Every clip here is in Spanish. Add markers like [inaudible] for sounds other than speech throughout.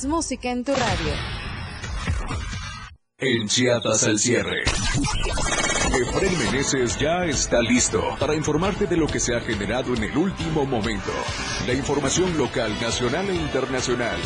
Música en tu radio. En Chiapas al cierre. Efraín Meneses ya está listo para informarte de lo que se ha generado en el último momento. La información local, nacional e internacional.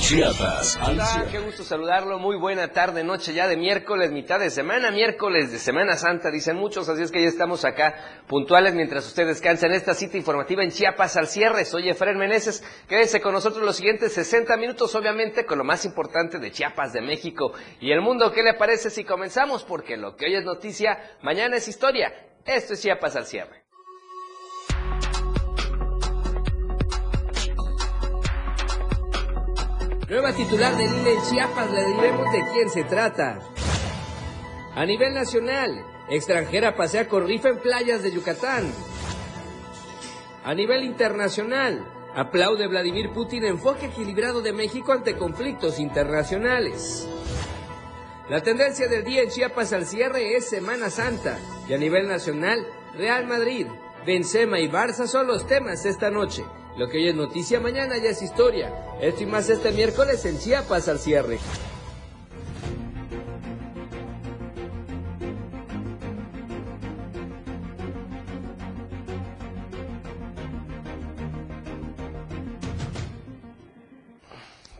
Chiapas Hola, qué gusto saludarlo. Muy buena tarde, noche ya de miércoles, mitad de semana, miércoles de Semana Santa, dicen muchos, así es que ya estamos acá puntuales mientras usted descansa en esta cita informativa en Chiapas al cierre. Soy Efraín Meneses. Quédese con nosotros los siguientes 60 minutos, obviamente, con lo más importante de Chiapas, de México y el mundo. ¿Qué le parece si comenzamos? Porque lo que hoy es noticia, mañana es historia. Esto es Chiapas al cierre. Nueva titular del INE en Chiapas, le diremos de quién se trata. A nivel nacional, extranjera pasea con rifa en playas de Yucatán. A nivel internacional, aplaude Vladimir Putin enfoque equilibrado de México ante conflictos internacionales. La tendencia del día en Chiapas al cierre es Semana Santa y a nivel nacional, Real Madrid, Benzema y Barça son los temas esta noche. Lo que hoy es noticia, mañana ya es historia. Esto y más este miércoles en Chiapas al cierre.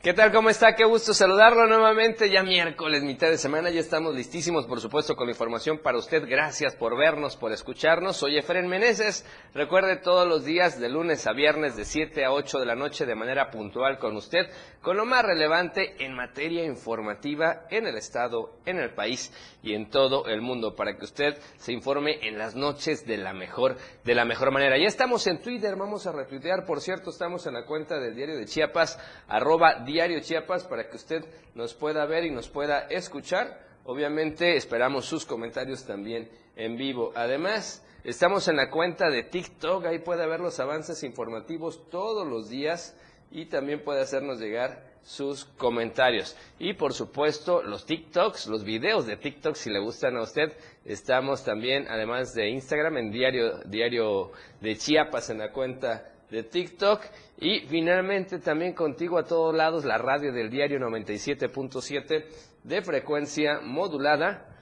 ¿Qué tal? ¿Cómo está? Qué gusto saludarlo nuevamente. Ya miércoles, mitad de semana, ya estamos listísimos, por supuesto, con la información para usted. Gracias por vernos, por escucharnos. Soy Efren Meneses. Recuerde todos los días, de lunes a viernes, de 7 a 8 de la noche, de manera puntual con usted, con lo más relevante en materia informativa en el Estado, en el país y en todo el mundo, para que usted se informe en las noches de la mejor, de la mejor manera. Ya estamos en Twitter, vamos a retuitear, por cierto, estamos en la cuenta del diario de Chiapas, arroba Diario Chiapas para que usted nos pueda ver y nos pueda escuchar. Obviamente esperamos sus comentarios también en vivo. Además, estamos en la cuenta de TikTok, ahí puede ver los avances informativos todos los días y también puede hacernos llegar sus comentarios. Y por supuesto, los TikToks, los videos de TikTok, si le gustan a usted, estamos también, además de Instagram, en Diario, diario de Chiapas, en la cuenta de TikTok. Y finalmente también contigo a todos lados la radio del diario 97.7 de frecuencia modulada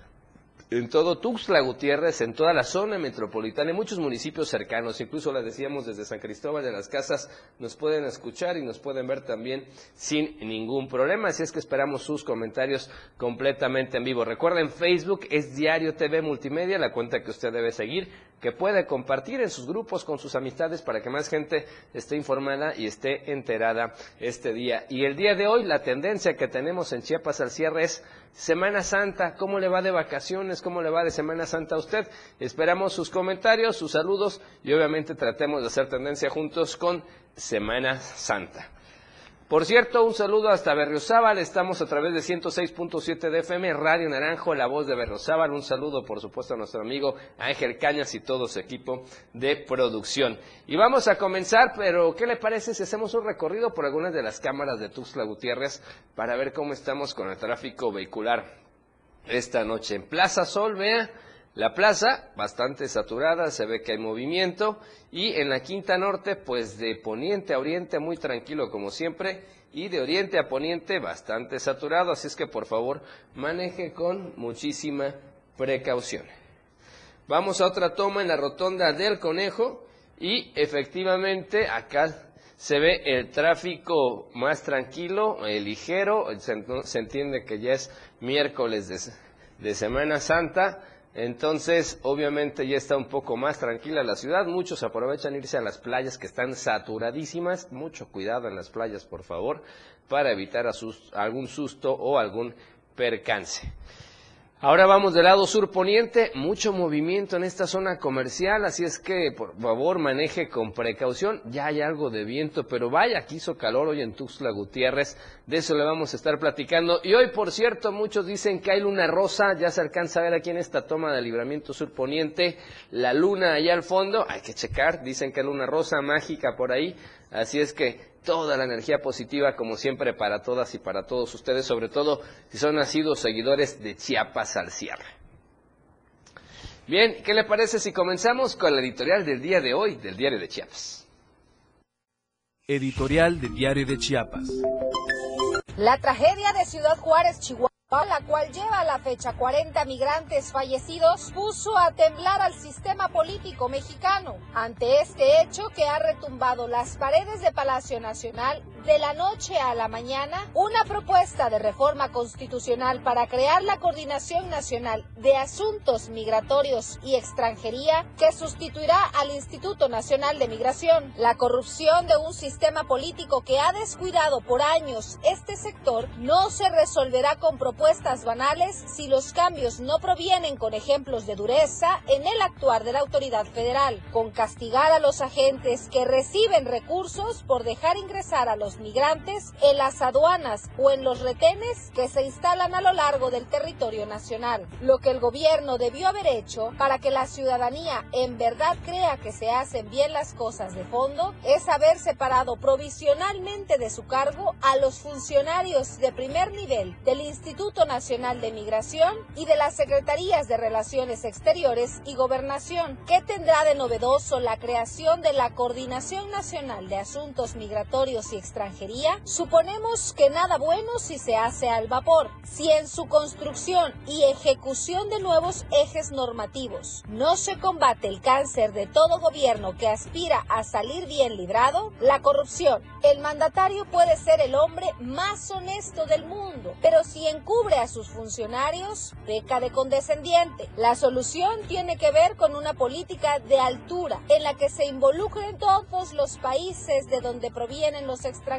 en todo Tuxtla Gutiérrez, en toda la zona metropolitana, en muchos municipios cercanos, incluso les decíamos desde San Cristóbal de las Casas, nos pueden escuchar y nos pueden ver también sin ningún problema, así es que esperamos sus comentarios completamente en vivo. Recuerden, Facebook es Diario TV Multimedia, la cuenta que usted debe seguir, que puede compartir en sus grupos con sus amistades para que más gente esté informada y esté enterada este día. Y el día de hoy, la tendencia que tenemos en Chiapas al cierre es Semana Santa, ¿cómo le va de vacaciones? ¿Cómo le va de Semana Santa a usted? Esperamos sus comentarios, sus saludos y obviamente tratemos de hacer tendencia juntos con Semana Santa. Por cierto, un saludo hasta Berriozábal, estamos a través de 106.7 de FM, Radio Naranjo, la voz de Berriozábal, un saludo por supuesto a nuestro amigo Ángel Cañas y todo su equipo de producción. Y vamos a comenzar, pero ¿qué le parece si hacemos un recorrido por algunas de las cámaras de Tuxtla Gutiérrez para ver cómo estamos con el tráfico vehicular esta noche? En Plaza Sol, vea, la plaza, bastante saturada, se ve que hay movimiento. Y en la Quinta Norte, pues de poniente a oriente, muy tranquilo como siempre. Y de oriente a poniente, bastante saturado. Así es que por favor, maneje con muchísima precaución. Vamos a otra toma en la rotonda del Conejo. Y efectivamente, acá se ve el tráfico más tranquilo, eh, ligero. Se, entiende que ya es miércoles de, Semana Santa. Entonces, obviamente ya está un poco más tranquila la ciudad. Muchos aprovechan irse a las playas que están saturadísimas. Mucho cuidado en las playas, por favor, para evitar algún susto o algún percance. Ahora vamos del lado sur poniente, mucho movimiento en esta zona comercial, así es que por favor maneje con precaución, ya hay algo de viento, pero vaya que hizo calor hoy en Tuxtla Gutiérrez, de eso le vamos a estar platicando. Y hoy, por cierto, muchos dicen que hay luna rosa, ya se alcanza a ver aquí en esta toma de libramiento sur poniente, la luna allá al fondo, hay que checar, dicen que hay luna rosa mágica por ahí, así es que toda la energía positiva, como siempre, para todas y para todos ustedes, sobre todo si son nacidos seguidores de Chiapas al cierre. Bien, ¿qué le parece si comenzamos con la editorial del día de hoy del Diario de Chiapas? Editorial de Diario de Chiapas. La tragedia de Ciudad Juárez, Chihuahua la cual lleva a la fecha 40 migrantes fallecidos, puso a temblar al sistema político mexicano. Ante este hecho que ha retumbado las paredes de Palacio Nacional, de la noche a la mañana, una propuesta de reforma constitucional para crear la Coordinación Nacional de Asuntos Migratorios y Extranjería que sustituirá al Instituto Nacional de Migración. La corrupción de un sistema político que ha descuidado por años este sector no se resolverá con propuestas banales si los cambios no provienen con ejemplos de dureza en el actuar de la autoridad federal, con castigar a los agentes que reciben recursos por dejar ingresar a los migrantes en las aduanas o en los retenes que se instalan a lo largo del territorio nacional. Lo que el gobierno debió haber hecho para que la ciudadanía en verdad crea que se hacen bien las cosas de fondo es haber separado provisionalmente de su cargo a los funcionarios de primer nivel del Instituto Nacional de Migración y de las Secretarías de Relaciones Exteriores y Gobernación. ¿Qué tendrá de novedoso la creación de la Coordinación Nacional de Asuntos Migratorios y Suponemos que nada bueno si se hace al vapor, si en su construcción y ejecución de nuevos ejes normativos no se combate el cáncer de todo gobierno que aspira a salir bien librado, la corrupción. El mandatario puede ser el hombre más honesto del mundo, pero si en cubre a sus funcionarios, beca de condescendiente. La solución tiene que ver con una política de altura en la que se involucren todos los países de donde provienen los extranjeros,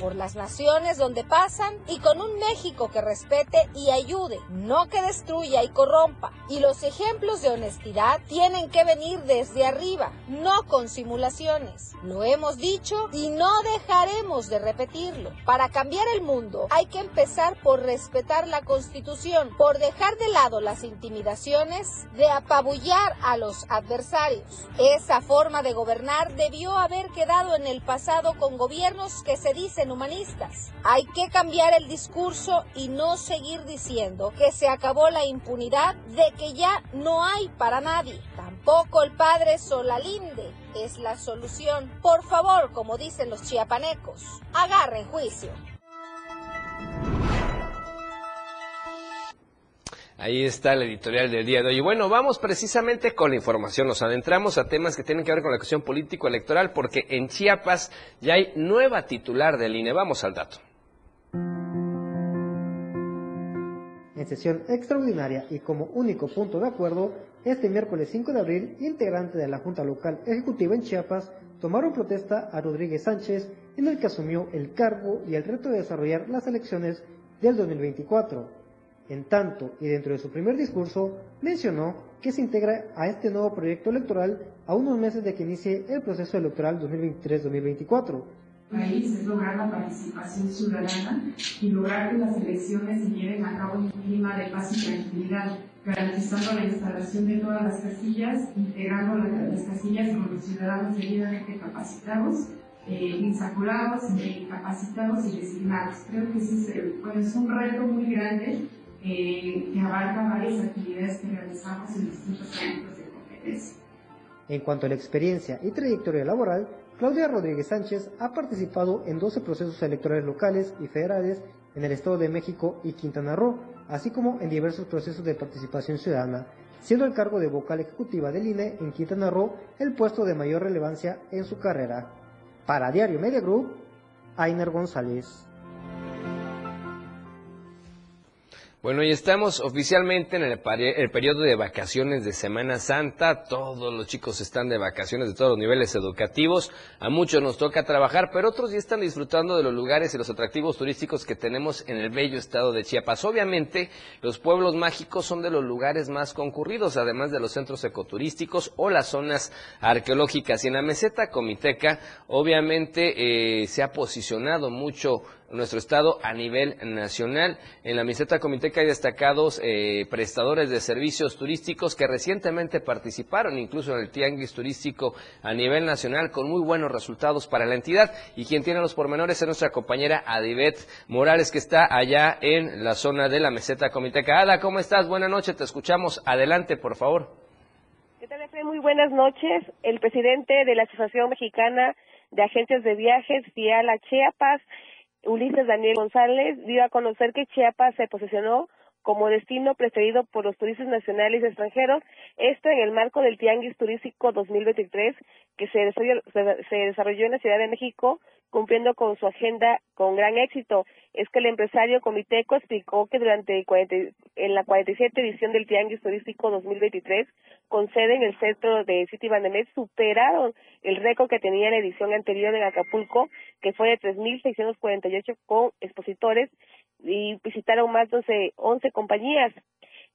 por las naciones donde pasan y con un México que respete y ayude, no que destruya y corrompa. Y los ejemplos de honestidad tienen que venir desde arriba, no con simulaciones. Lo hemos dicho y no dejaremos de repetirlo. Para cambiar el mundo hay que empezar por respetar la Constitución, por dejar de lado las intimidaciones, de apabullar a los adversarios. Esa forma de gobernar debió haber quedado en el pasado con gobiernos que se dicen humanistas. Hay que cambiar el discurso y no seguir diciendo que se acabó la impunidad, de que ya no hay para nadie. Tampoco el padre Solalinde es la solución. Por favor, como dicen los chiapanecos, agarren juicio. Ahí está el editorial del día de hoy. Bueno, vamos precisamente con la información. Nos adentramos a temas que tienen que ver con la cuestión político-electoral porque en Chiapas ya hay nueva titular del INE. Vamos al dato. En sesión extraordinaria y como único punto de acuerdo, este miércoles 5 de abril, integrantes de la Junta Local Ejecutiva en Chiapas tomaron protesta a Rodríguez Sánchez en el que asumió el cargo y el reto de desarrollar las elecciones del 2024 en tanto, y dentro de su primer discurso, mencionó que se integra a este nuevo proyecto electoral a unos meses de que inicie el proceso electoral 2023-2024. país es lograr la participación ciudadana y lograr que las elecciones se lleven a cabo en un clima de paz y tranquilidad, garantizando la instalación de todas las casillas, integrando las casillas con los ciudadanos debidamente capacitados eh, insaculados, incapacitados y designados. Creo que ese es, pues, un reto muy grande eh, que abarca varias actividades que realizamos en distintos ámbitos de competencia. En cuanto a la experiencia y trayectoria laboral, Claudia Rodríguez Sánchez ha participado en 12 procesos electorales locales y federales en el Estado de México y Quintana Roo, así como en diversos procesos de participación ciudadana, siendo el cargo de vocal ejecutiva del INE en Quintana Roo el puesto de mayor relevancia en su carrera. Para Diario Media Group, Ainer González. Bueno, y estamos oficialmente en el, periodo de vacaciones de Semana Santa. Todos los chicos están de vacaciones de todos los niveles educativos. A muchos nos toca trabajar, pero otros ya están disfrutando de los lugares y los atractivos turísticos que tenemos en el bello estado de Chiapas. Obviamente, los pueblos mágicos son de los lugares más concurridos, además de los centros ecoturísticos o las zonas arqueológicas. Y en la meseta comiteca, obviamente, eh, se ha posicionado mucho nuestro estado a nivel nacional. En la meseta comiteca hay destacados eh, prestadores de servicios turísticos que recientemente participaron incluso en el tianguis turístico a nivel nacional con muy buenos resultados para la entidad. Y quien tiene los pormenores es nuestra compañera Adivet Morales que está allá en la zona de la meseta comiteca. Ada, ¿cómo estás? Buenas noches, te escuchamos. Adelante, por favor. ¿Qué tal, Muy buenas noches. El presidente de la Asociación Mexicana de Agencias de Viajes, FIALA Chiapas, Ulises Daniel González dio a conocer que Chiapas se posicionó como destino preferido por los turistas nacionales y extranjeros, esto en el marco del Tianguis Turístico 2023 que se desarrolló, se desarrolló en la Ciudad de México cumpliendo con su agenda con gran éxito. Es que el empresario Comiteco explicó que durante en la 47 edición del Tianguis Turístico 2023, con sede en el centro de City Bandemet, superaron el récord que tenía la edición anterior en Acapulco, que fue de 3.648 con expositores y visitaron más de 11 compañías.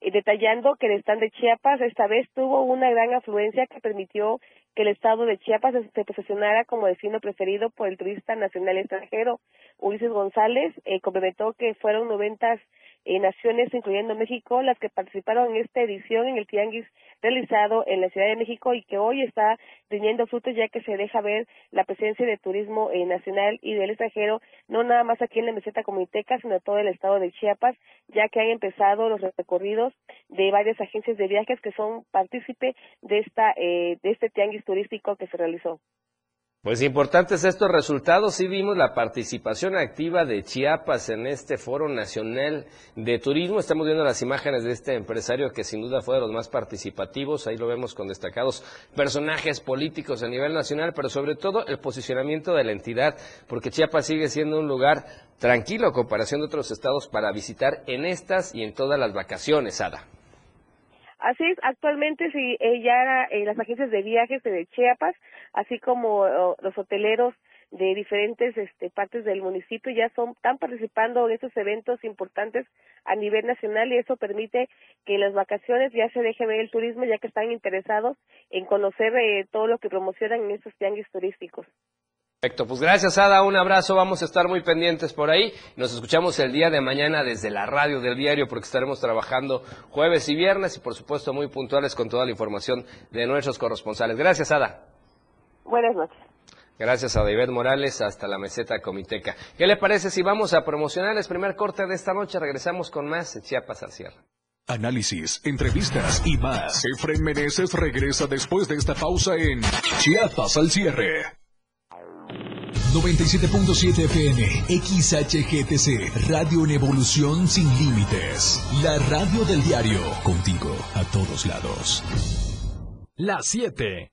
Eh, detallando que el stand de Chiapas esta vez tuvo una gran afluencia que permitió que el estado de Chiapas se posicionara como destino preferido por el turista nacional extranjero. Ulises González eh, complementó que fueron 90 eh, naciones, incluyendo México, las que participaron en esta edición en el Tianguis realizado en la Ciudad de México y que hoy está teniendo frutos ya que se deja ver la presencia de turismo eh, nacional y del extranjero, no nada más aquí en la meseta comuniteca, sino todo el estado de Chiapas, ya que han empezado los recorridos de varias agencias de viajes que son partícipe de esta eh, de este tianguis turístico que se realizó. Pues importantes estos resultados. Sí vimos la participación activa de Chiapas en este Foro Nacional de Turismo. Estamos viendo las imágenes de este empresario que sin duda fue de los más participativos. Ahí lo vemos con destacados personajes políticos a nivel nacional, pero sobre todo el posicionamiento de la entidad, porque Chiapas sigue siendo un lugar tranquilo a comparación de otros estados para visitar en estas y en todas las vacaciones, Ada. Así es, actualmente sí, eh, ya las agencias de viajes de Chiapas, así como los hoteleros de diferentes este, partes del municipio ya son están participando en estos eventos importantes a nivel nacional y eso permite que en las vacaciones ya se deje ver el turismo ya que están interesados en conocer eh, todo lo que promocionan en estos tianguis turísticos. Perfecto, pues gracias Ada, un abrazo, vamos a estar muy pendientes por ahí. Nos escuchamos el día de mañana desde la radio del diario porque estaremos trabajando jueves y viernes y por supuesto muy puntuales con toda la información de nuestros corresponsales. Gracias Ada. Buenas noches. Gracias a David Morales hasta la meseta comiteca. ¿Qué le parece si vamos a promocionar el primer corte de esta noche? Regresamos con más Chiapas al cierre. Análisis, entrevistas y más. Efren Meneses regresa después de esta pausa en Chiapas al cierre. 97.7 FM, XHGTC, Radio en Evolución Sin Límites. La radio del diario, contigo a todos lados. Las 7,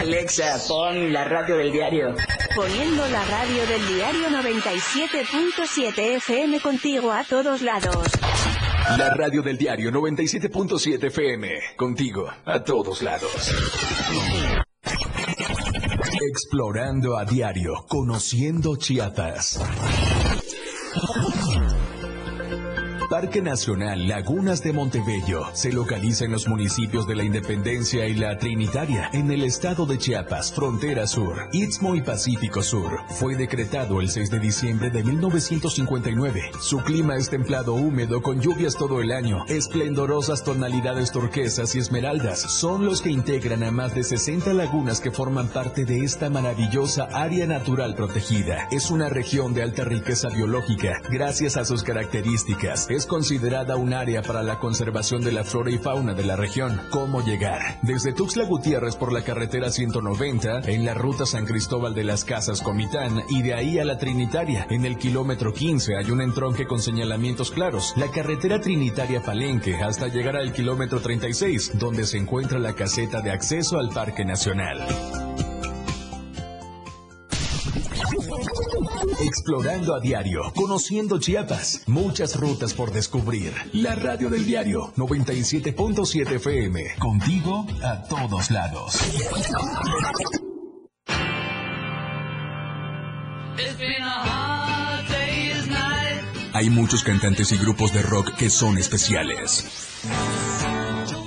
Alexa, pon la radio del diario. Poniendo la radio del diario 97.7 FM contigo a todos lados. La radio del diario 97.7 FM, contigo a todos lados. Explorando a diario, conociendo Chiapas. Parque Nacional Lagunas de Montebello se localiza en los municipios de la Independencia y la Trinitaria, en el estado de Chiapas, frontera sur, Istmo y Pacífico Sur. Fue decretado el 6 de diciembre de 1959. Su clima es templado húmedo con lluvias todo el año. Esplendorosas tonalidades turquesas y esmeraldas son los que integran a más de 60 lagunas que forman parte de esta maravillosa área natural protegida. Es una región de alta riqueza biológica gracias a sus características considerada un área para la conservación de la flora y fauna de la región. ¿Cómo llegar? Desde Tuxtla Gutiérrez por la carretera 190, en la ruta San Cristóbal de las Casas Comitán y de ahí a la Trinitaria. En el kilómetro 15 hay un entronque con señalamientos claros. La carretera Trinitaria Palenque hasta llegar al kilómetro 36, donde se encuentra la caseta de acceso al Parque Nacional. Explorando a diario, conociendo Chiapas, muchas rutas por descubrir. La radio del diario 97.7 FM, contigo a todos lados. Hay muchos cantantes y grupos de rock que son especiales.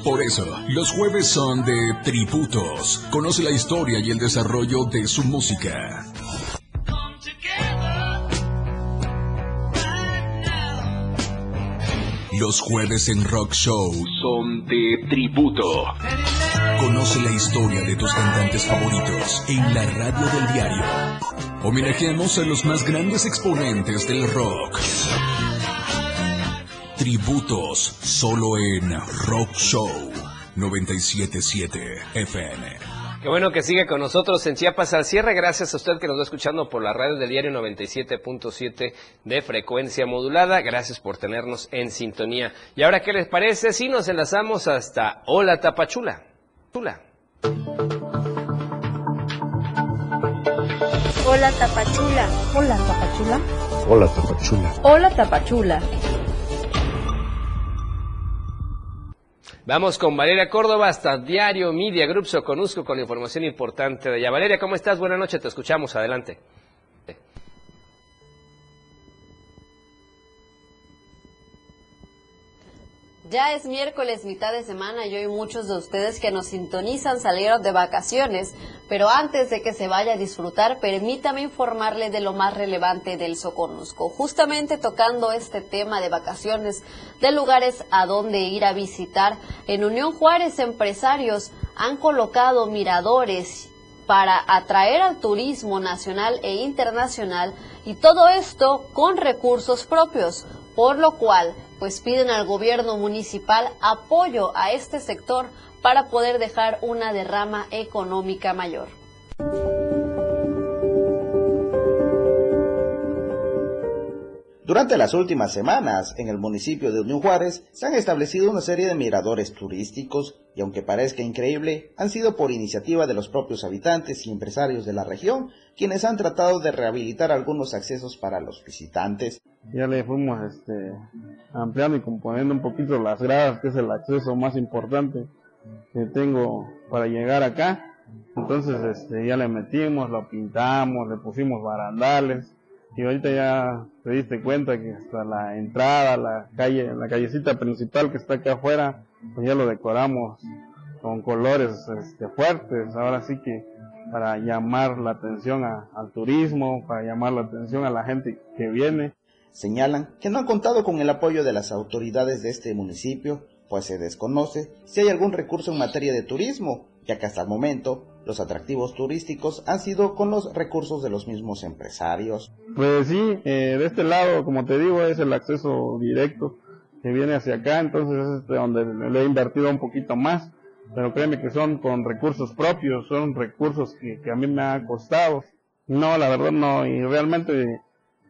Por eso, los jueves son de tributos. Conoce la historia y el desarrollo de su música. Los jueves en Rock Show son de tributo. Conoce la historia de tus cantantes favoritos en la radio del diario. Homenajeamos a los más grandes exponentes del rock. Tributos solo en Rock Show 977 FM. Qué bueno que sigue con nosotros en Chiapas al cierre. Gracias a usted que nos va escuchando por la radio del diario 97.7 de frecuencia modulada. Gracias por tenernos en sintonía. Y ahora, ¿qué les parece si nos enlazamos hasta Hola Tapachula? Chula. Hola Tapachula. Hola Tapachula. Hola Tapachula. Hola Tapachula. Vamos con Valeria Córdoba hasta Diario Media Group Soconusco con información importante de allá. Valeria, ¿cómo estás? Buenas noches, te escuchamos. Adelante. Ya es miércoles, mitad de semana, y hoy muchos de ustedes que nos sintonizan salieron de vacaciones, pero antes de que se vaya a disfrutar, permítame informarle de lo más relevante del Soconusco. Justamente tocando este tema de vacaciones, de lugares a donde ir a visitar, en Unión Juárez empresarios han colocado miradores para atraer al turismo nacional e internacional y todo esto con recursos propios, por lo cual pues piden al gobierno municipal apoyo a este sector para poder dejar una derrama económica mayor. Durante las últimas semanas, en el municipio de Unión Juárez, se han establecido una serie de miradores turísticos y aunque parezca increíble, han sido por iniciativa de los propios habitantes y empresarios de la región, quienes han tratado de rehabilitar algunos accesos para los visitantes. Ya le fuimos este, ampliando y componiendo un poquito las gradas, que es el acceso más importante que tengo para llegar acá. Entonces este, ya le metimos, lo pintamos, le pusimos barandales, y ahorita ya te diste cuenta que hasta la entrada, la calle, la callecita principal que está acá afuera, pues ya lo decoramos con colores este, fuertes, ahora sí que para llamar la atención al turismo, para llamar la atención a la gente que viene. Señalan que no han contado con el apoyo de las autoridades de este municipio, pues se desconoce si hay algún recurso en materia de turismo, ya que hasta el momento los atractivos turísticos han sido con los recursos de los mismos empresarios. Pues sí, eh, de este lado, como te digo, es el acceso directo que viene hacia acá, entonces es este donde le he invertido un poquito más, pero créeme que son con recursos propios, son recursos que, a mí me ha costado. No, la verdad no, y realmente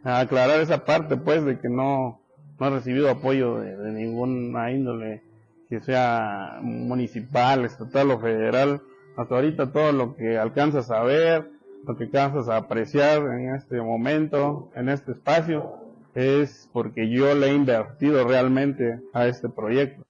aclarar esa parte pues de que no, no he recibido apoyo de, de ninguna índole que sea municipal, estatal o federal, hasta ahorita todo lo que alcanzas a ver, lo que alcanzas a apreciar en este momento, en este espacio, es porque yo le he invertido realmente a este proyecto.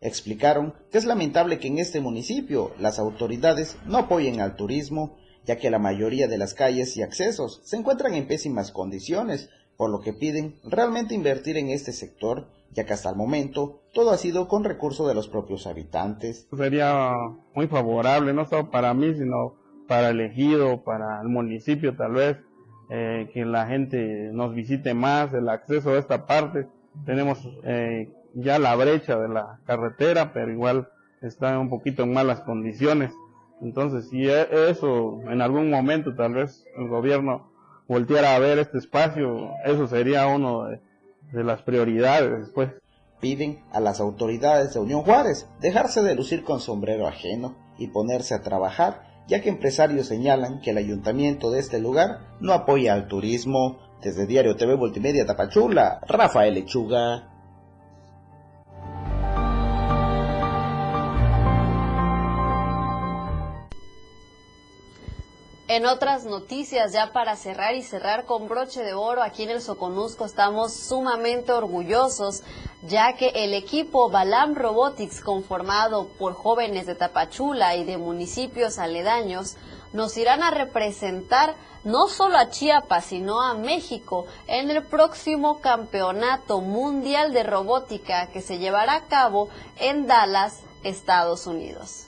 Explicaron que es lamentable que en este municipio las autoridades no apoyen al turismo, ya que la mayoría de las calles y accesos se encuentran en pésimas condiciones, por lo que piden realmente invertir en este sector, ya que hasta el momento todo ha sido con recursos de los propios habitantes. Sería muy favorable, no solo para mí, sino para el ejido, para el municipio tal vez, eh, que la gente nos visite más, el acceso a esta parte. Tenemos eh, ya la brecha de la carretera, pero igual está un poquito en malas condiciones. Entonces, si e, eso en algún momento tal vez el gobierno volteara a ver este espacio, eso sería uno de, las prioridades después. Piden a las autoridades de Unión Juárez dejarse de lucir con sombrero ajeno y ponerse a trabajar, ya que empresarios señalan que el ayuntamiento de este lugar no apoya al turismo. Desde Diario TV Multimedia Tapachula, Rafael Lechuga. En otras noticias, ya para cerrar y cerrar con broche de oro, aquí en el Soconusco estamos sumamente orgullosos, ya que el equipo Balam Robotics, conformado por jóvenes de Tapachula y de municipios aledaños, nos irán a representar no solo a Chiapas, sino a México en el próximo Campeonato Mundial de Robótica que se llevará a cabo en Dallas Estados Unidos.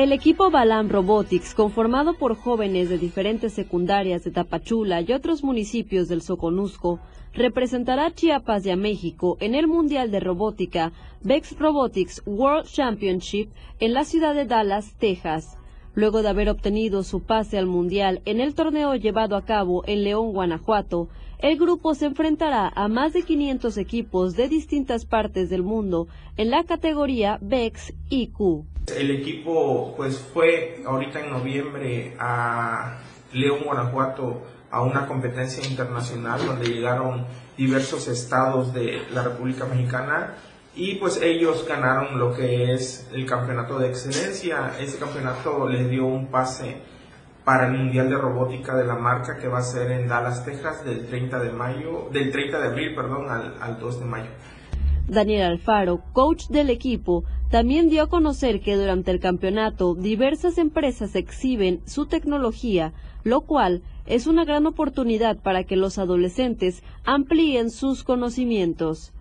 El equipo Balam Robotics, conformado por jóvenes de diferentes secundarias de Tapachula y otros municipios del Soconusco, representará Chiapas y a México en el Mundial de Robótica Vex Robotics World Championship en la ciudad de Dallas, Texas. Luego de haber obtenido su pase al Mundial en el torneo llevado a cabo en León, Guanajuato, el grupo se enfrentará a más de 500 equipos de distintas partes del mundo en la categoría VEX IQ. El equipo pues fue ahorita en noviembre a León, Guanajuato, a una competencia internacional donde llegaron diversos estados de la República Mexicana y pues ellos ganaron lo que es el campeonato de excelencia. Ese campeonato les dio un pase para el Mundial de Robótica de la marca que va a ser en Dallas, Texas del 30 de mayo, del 30 de abril, perdón, al, al 2 de mayo. Daniel Alfaro, coach del equipo, también dio a conocer que durante el campeonato diversas empresas exhiben su tecnología, lo cual es una gran oportunidad para que los adolescentes amplíen sus conocimientos.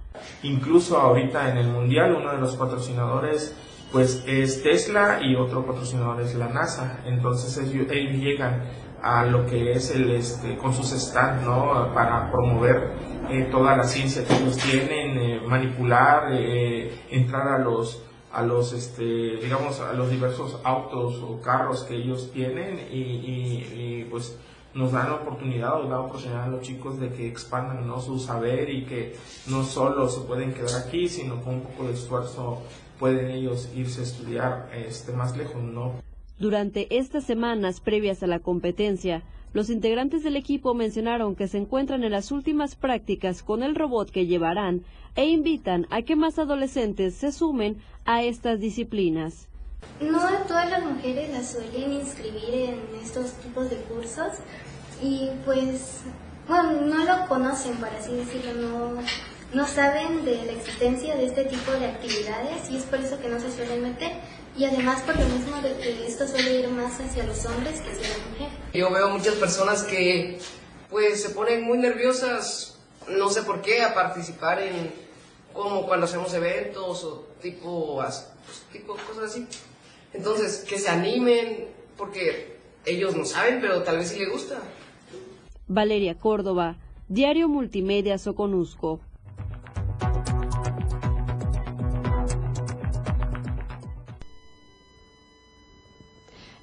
Incluso ahorita en el Mundial uno de los patrocinadores pues es Tesla y otro patrocinador es la NASA. Entonces ellos, llegan a lo que es el este, con sus stands, ¿no? Para promover eh, toda la ciencia que ellos tienen, eh, manipular, eh, entrar a los a los este digamos a los diversos autos o carros que ellos tienen y, pues nos dan la oportunidad o la oportunidad a los chicos de que expandan ¿no? su saber y que no solo se pueden quedar aquí sino con un poco de esfuerzo pueden ellos irse a estudiar este más lejos no durante estas semanas previas a la competencia los integrantes del equipo mencionaron que se encuentran en las últimas prácticas con el robot que llevarán e invitan a que más adolescentes se sumen a estas disciplinas. No todas las mujeres las suelen inscribir en estos tipos de cursos y pues, bueno, no lo conocen, por así decirlo, no, no saben de la existencia de este tipo de actividades y es por eso que no se suelen meter y además por lo mismo de que esto suele ir más hacia los hombres que hacia las mujeres. Yo veo muchas personas que pues se ponen muy nerviosas, no sé por qué, a participar en como cuando hacemos eventos o tipo, pues, tipo cosas así. Entonces, que se animen porque ellos no saben, pero tal vez sí les gusta. Valeria Córdoba, Diario Multimedia Soconusco.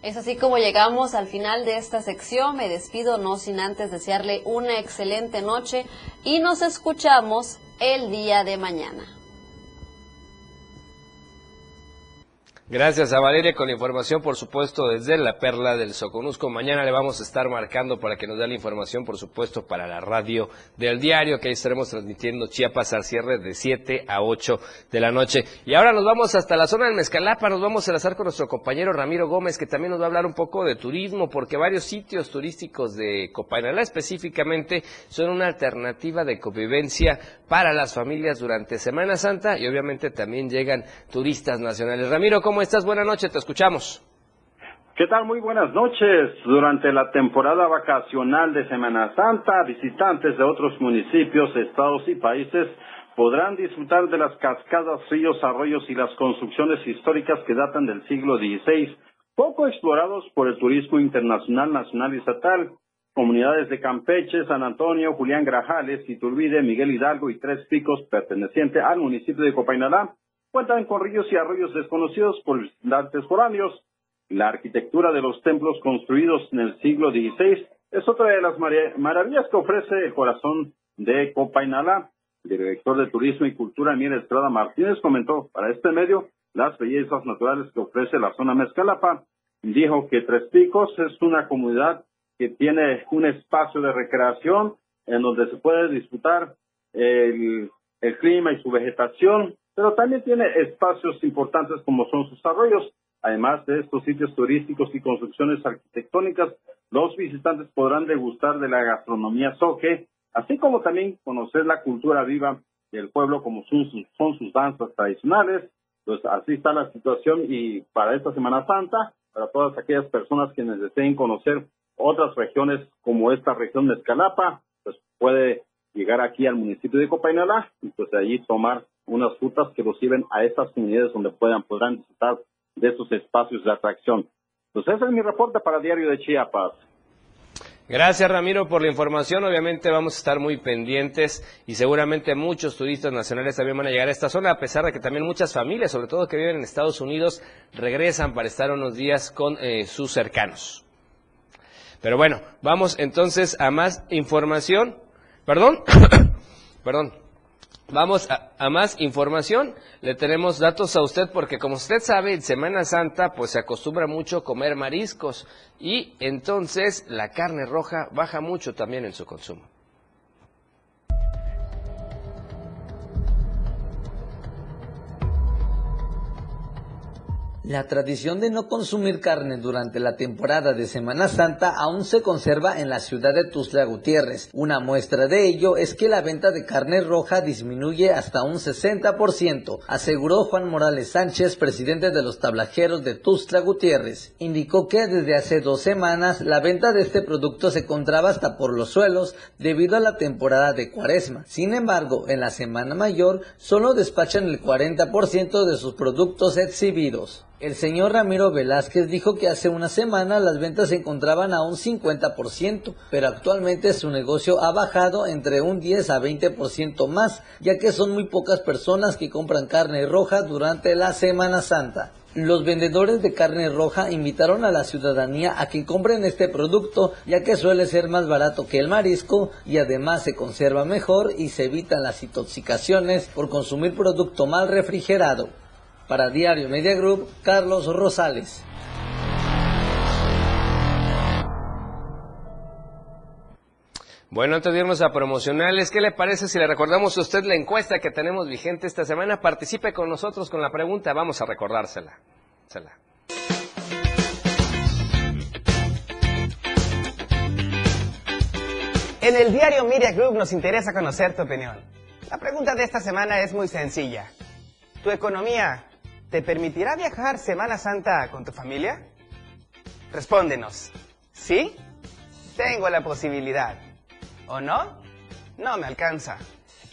Es así como llegamos al final de esta sección. Me despido no sin antes desearle una excelente noche y nos escuchamos el día de mañana. Gracias a Valeria con la información, por supuesto, desde la Perla del Soconusco. Mañana le vamos a estar marcando para que nos dé la información, por supuesto, para la radio del diario, que ahí estaremos transmitiendo Chiapas al cierre de 7 a 8 de la noche. Y ahora nos vamos hasta la zona del Mezcalapa, nos vamos a enlazar con nuestro compañero Ramiro Gómez, que también nos va a hablar un poco de turismo, porque varios sitios turísticos de Copainalá específicamente son una alternativa de convivencia para las familias durante Semana Santa y obviamente también llegan turistas nacionales. Ramiro, ¿cómo ¿Cómo estás? Buenas noches, te escuchamos. ¿Qué tal? Muy buenas noches. Durante la temporada vacacional de Semana Santa, visitantes de otros municipios, estados y países podrán disfrutar de las cascadas, ríos, arroyos y las construcciones históricas que datan del siglo XVI, poco explorados por el turismo internacional, nacional y estatal. Comunidades de Campeche, San Antonio, Julián Grajales, Iturbide, Miguel Hidalgo y Tres Picos, perteneciente al municipio de Copainalá, cuentan con ríos y arroyos desconocidos por visitantes foráneos. La arquitectura de los templos construidos en el siglo XVI es otra de las maravillas que ofrece el corazón de Copainalá. El director de Turismo y Cultura, Miel Estrada Martínez, comentó para este medio las bellezas naturales que ofrece la zona Mezcalapa. Dijo que Tres Picos es una comunidad que tiene un espacio de recreación en donde se puede disfrutar el clima y su vegetación, pero también tiene espacios importantes como son sus arroyos. Además de estos sitios turísticos y construcciones arquitectónicas, los visitantes podrán degustar de la gastronomía soque, así como también conocer la cultura viva del pueblo como son sus, danzas tradicionales. Pues así está la situación y para esta Semana Santa, para todas aquellas personas quienes deseen conocer otras regiones como esta región de Escalapa, pues puede llegar aquí al municipio de Copainalá y pues allí tomar unas rutas que los lleven a estas comunidades donde puedan podrán disfrutar de estos espacios de atracción. Pues ese es mi reporte para Diario de Chiapas. Gracias Ramiro por la información. Obviamente vamos a estar muy pendientes y seguramente muchos turistas nacionales también van a llegar a esta zona, a pesar de que también muchas familias, sobre todo que viven en Estados Unidos, regresan para estar unos días con eh, sus cercanos. Pero bueno, vamos entonces a más información. Perdón, [coughs] perdón. Vamos a, más información. Le tenemos datos a usted porque como usted sabe, en Semana Santa pues se acostumbra mucho comer mariscos y entonces la carne roja baja mucho también en su consumo. La tradición de no consumir carne durante la temporada de Semana Santa aún se conserva en la ciudad de Tuzla Gutiérrez. Una muestra de ello es que la venta de carne roja disminuye hasta un 60%, aseguró Juan Morales Sánchez, presidente de los tablajeros de Tuzla Gutiérrez. Indicó que desde hace dos semanas la venta de este producto se encontraba hasta por los suelos debido a la temporada de cuaresma. Sin embargo, en la Semana Mayor solo despachan el 40% de sus productos exhibidos. El señor Ramiro Velázquez dijo que hace una semana las ventas se encontraban a un 50%, pero actualmente su negocio ha bajado entre un 10 a 20% más, ya que son muy pocas personas que compran carne roja durante la Semana Santa. Los vendedores de carne roja invitaron a la ciudadanía a que compren este producto, ya que suele ser más barato que el marisco y además se conserva mejor y se evitan las intoxicaciones por consumir producto mal refrigerado. Para Diario Media Group, Carlos Rosales. Bueno, antes de irnos a promocionales, ¿qué le parece si le recordamos a usted la encuesta que tenemos vigente esta semana? Participe con nosotros con la pregunta, vamos a recordársela. En el diario Media Group nos interesa conocer tu opinión. La pregunta de esta semana es muy sencilla. ¿Tu economía ¿Te permitirá viajar Semana Santa con tu familia? Respóndenos. ¿Sí? Tengo la posibilidad. ¿O no? No me alcanza.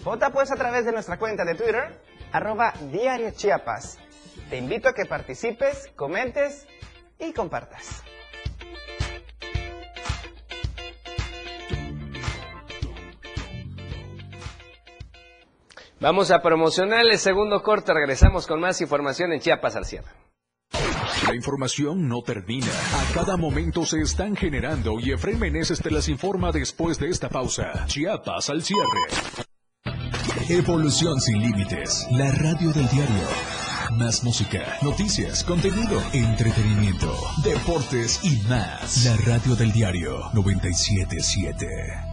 Vota pues a través de nuestra cuenta de Twitter, arroba Diario Chiapas. Te invito a que participes, comentes y compartas. Vamos a promocionar el segundo corte. Regresamos con más información en Chiapas al cierre. La información no termina. A cada momento se están generando y Efraín Meneses te las informa después de esta pausa. Chiapas al cierre. Evolución sin límites. La radio del diario. Más música, noticias, contenido, entretenimiento, deportes y más. La radio del diario 977.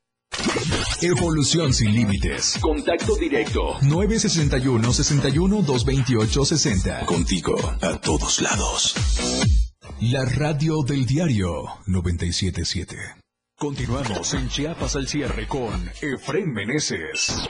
Evolución sin límites. Contacto directo. 961 61 228 60. Contigo a todos lados. La radio del diario 977. Continuamos en Chiapas al cierre con Efren Meneses.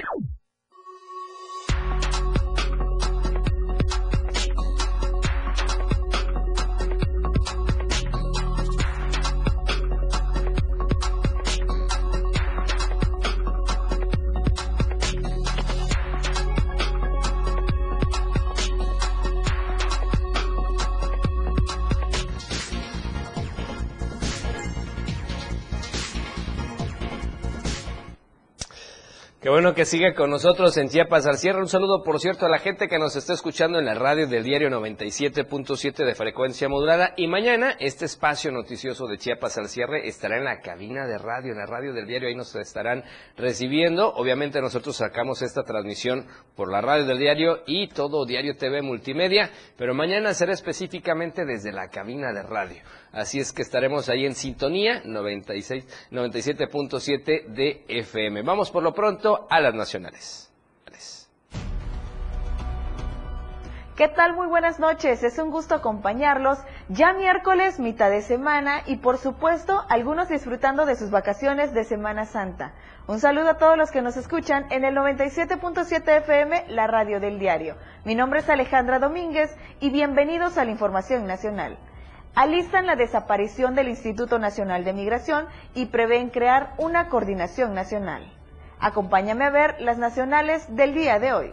Que sigue con nosotros en Chiapas al cierre. Un saludo, por cierto, a la gente que nos está escuchando en la radio del diario 97.7 de frecuencia modulada. Y mañana este espacio noticioso de Chiapas al cierre estará en la cabina de radio, en la radio del diario. Ahí nos estarán recibiendo. Obviamente nosotros sacamos esta transmisión por la radio del diario y todo Diario TV Multimedia. Pero mañana será específicamente desde la cabina de radio. Así es que estaremos ahí en sintonía 96, 97.7 de FM. Vamos por lo pronto a las nacionales. ¿Qué tal? Muy buenas noches. Es un gusto acompañarlos ya miércoles, mitad de semana y por supuesto algunos disfrutando de sus vacaciones de Semana Santa. Un saludo a todos los que nos escuchan en el 97.7 FM, la radio del diario. Mi nombre es Alejandra Domínguez y bienvenidos a la Información Nacional alistan la desaparición del Instituto Nacional de Migración y prevén crear una coordinación nacional. Acompáñame a ver las nacionales del día de hoy.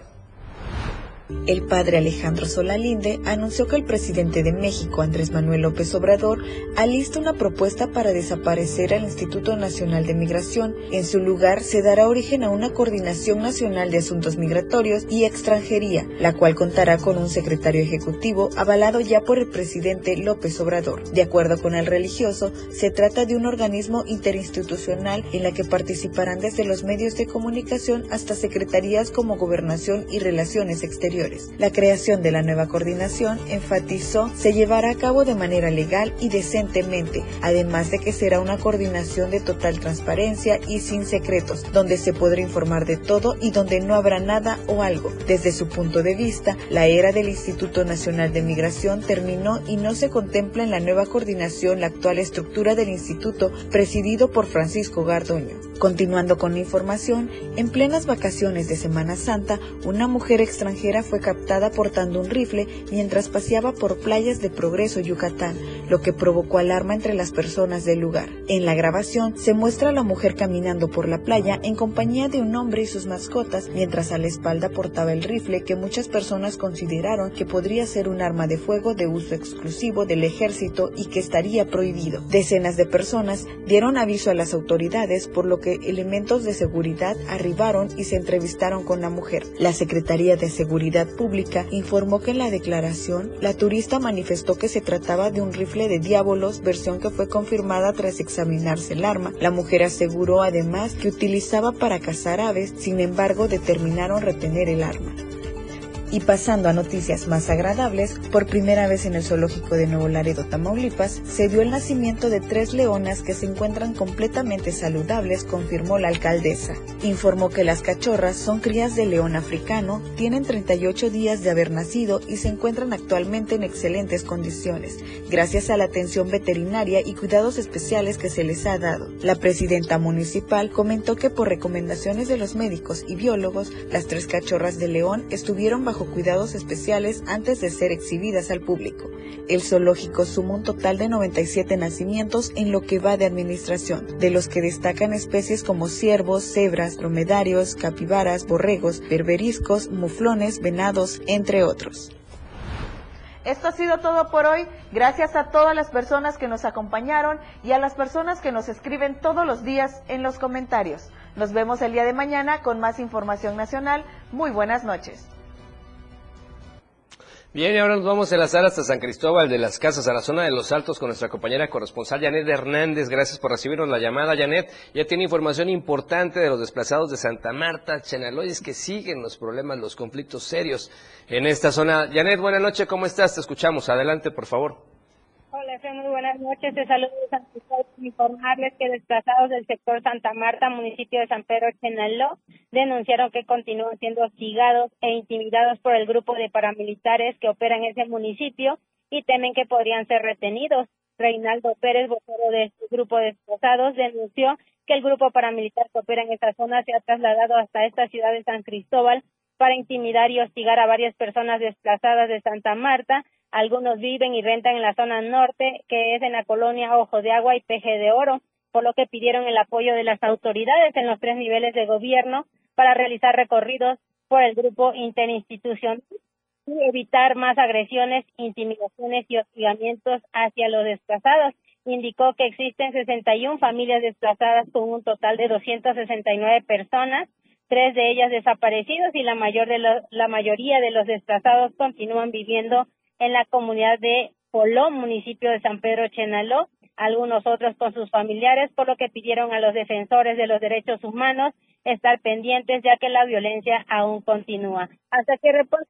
El padre Alejandro Solalinde anunció que el presidente de México, Andrés Manuel López Obrador, alista una propuesta para desaparecer al Instituto Nacional de Migración. En su lugar, se dará origen a una coordinación nacional de asuntos migratorios y extranjería, la cual contará con un secretario ejecutivo avalado ya por el presidente López Obrador. De acuerdo con el religioso, se trata de un organismo interinstitucional en la que participarán desde los medios de comunicación hasta secretarías como Gobernación y Relaciones Exteriores. La creación de la nueva coordinación, enfatizó, se llevará a cabo de manera legal y decentemente, además de que será una coordinación de total transparencia y sin secretos, donde se podrá informar de todo y donde no habrá nada o algo. Desde su punto de vista, la era del Instituto Nacional de Migración terminó y no se contempla en la nueva coordinación la actual estructura del instituto presidido por Francisco Gardoño. Continuando con la información, en plenas vacaciones de Semana Santa, una mujer extranjera fue captada portando un rifle mientras paseaba por playas de Progreso, Yucatán, lo que provocó alarma entre las personas del lugar. En la grabación se muestra a la mujer caminando por la playa en compañía de un hombre y sus mascotas, mientras a la espalda portaba el rifle que muchas personas consideraron que podría ser un arma de fuego de uso exclusivo del ejército y que estaría prohibido. Decenas de personas dieron aviso a las autoridades, por lo que elementos de seguridad arribaron y se entrevistaron con la mujer. La Secretaría de Seguridad Pública informó que en la declaración la turista manifestó que se trataba de un rifle de diábolos, versión que fue confirmada tras examinarse el arma. La mujer aseguró además que utilizaba para cazar aves, sin embargo determinaron retener el arma. Y pasando a noticias más agradables, por primera vez en el zoológico de Nuevo Laredo, Tamaulipas, se dio el nacimiento de tres leonas que se encuentran completamente saludables, confirmó la alcaldesa. Informó que las cachorras son crías de león africano, tienen 38 días de haber nacido y se encuentran actualmente en excelentes condiciones, gracias a la atención veterinaria y cuidados especiales que se les ha dado. La presidenta municipal comentó que por recomendaciones de los médicos y biólogos, las tres cachorras de león estuvieron bajo cuidados especiales antes de ser exhibidas al público. El zoológico suma un total de 97 nacimientos en lo que va de administración, de los que destacan especies como ciervos, cebras, dromedarios, capibaras, borregos, berberiscos, muflones, venados, entre otros. Esto ha sido todo por hoy. Gracias a todas las personas que nos acompañaron y a las personas que nos escriben todos los días en los comentarios. Nos vemos el día de mañana con más información nacional. Muy buenas noches. Bien, ahora nos vamos a enlazar hasta San Cristóbal de las Casas, a la zona de Los Altos, con nuestra compañera corresponsal Janet Hernández. Gracias por recibirnos la llamada, Janet. Ya tiene información importante de los desplazados de Santa Marta, Chenaloyes, que siguen los problemas, los conflictos serios en esta zona. Janet, buenas noches, ¿cómo estás? Te escuchamos. Adelante, por favor. Hola, muy buenas noches. Te saludo San. Informarles que desplazados del sector Santa Marta, municipio de San Pedro Chenaló, denunciaron que continúan siendo hostigados e intimidados por el grupo de paramilitares que opera en ese municipio y temen que podrían ser retenidos. Reinaldo Pérez, vocero de este grupo de desplazados, denunció que el grupo paramilitar que opera en esta zona se ha trasladado hasta esta ciudad de San Cristóbal para intimidar y hostigar a varias personas desplazadas de Santa Marta, algunos viven y rentan en la zona norte, que es en la colonia Ojo de Agua y Peje de Oro, por lo que pidieron el apoyo de las autoridades en los tres niveles de gobierno para realizar recorridos por el grupo interinstitucional y evitar más agresiones, intimidaciones y hostigamientos hacia los desplazados. Indicó que existen 61 familias desplazadas con un total de 269 personas, tres de ellas desaparecidos y la mayor de la mayoría de los desplazados continúan viviendo en la comunidad de Poló, municipio de San Pedro Chenaló, algunos otros con sus familiares, por lo que pidieron a los defensores de los derechos humanos estar pendientes, ya que la violencia aún continúa. Hasta que reporte.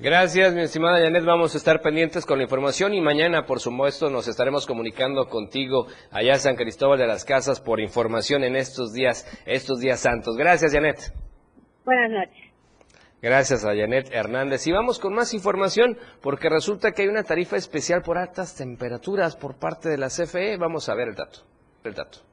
Gracias, mi estimada Janet. Vamos a estar pendientes con la información y mañana, por supuesto, nos estaremos comunicando contigo allá en San Cristóbal de las Casas por información en estos días, estos días santos. Gracias, Janet. Buenas noches. Gracias a Janet Hernández. Y vamos con más información porque resulta que hay una tarifa especial por altas temperaturas por parte de la CFE. Vamos a ver el dato. El dato.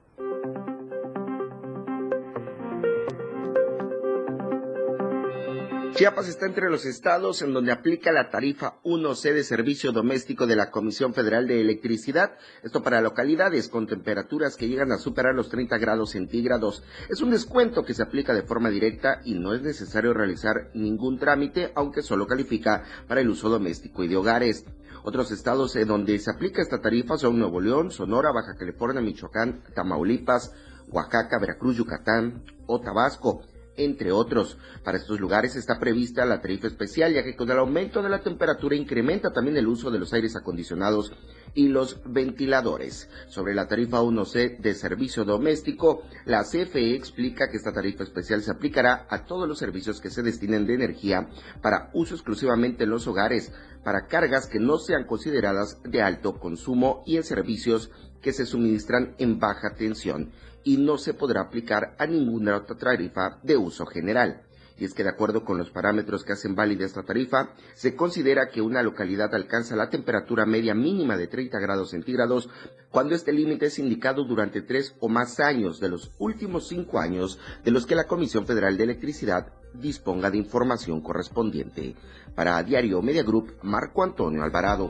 Chiapas está entre los estados en donde aplica la tarifa 1C de servicio doméstico de la Comisión Federal de Electricidad, esto para localidades con temperaturas que llegan a superar los 30 grados centígrados. Es un descuento que se aplica de forma directa y no es necesario realizar ningún trámite, aunque solo califica para el uso doméstico y de hogares. Otros estados en donde se aplica esta tarifa son Nuevo León, Sonora, Baja California, Michoacán, Tamaulipas, Oaxaca, Veracruz, Yucatán o Tabasco entre otros. Para estos lugares está prevista la tarifa especial, ya que con el aumento de la temperatura incrementa también el uso de los aires acondicionados y los ventiladores. Sobre la tarifa 1C de servicio doméstico, la CFE explica que esta tarifa especial se aplicará a todos los servicios que se destinen de energía para uso exclusivamente en los hogares, para cargas que no sean consideradas de alto consumo y en servicios que se suministran en baja tensión y no se podrá aplicar a ninguna otra tarifa de uso general. Y es que de acuerdo con los parámetros que hacen válida esta tarifa, se considera que una localidad alcanza la temperatura media mínima de 30 grados centígrados cuando este límite es indicado durante tres o más años de los últimos cinco años de los que la Comisión Federal de Electricidad disponga de información correspondiente. Para Diario Media Group, Marco Antonio Alvarado.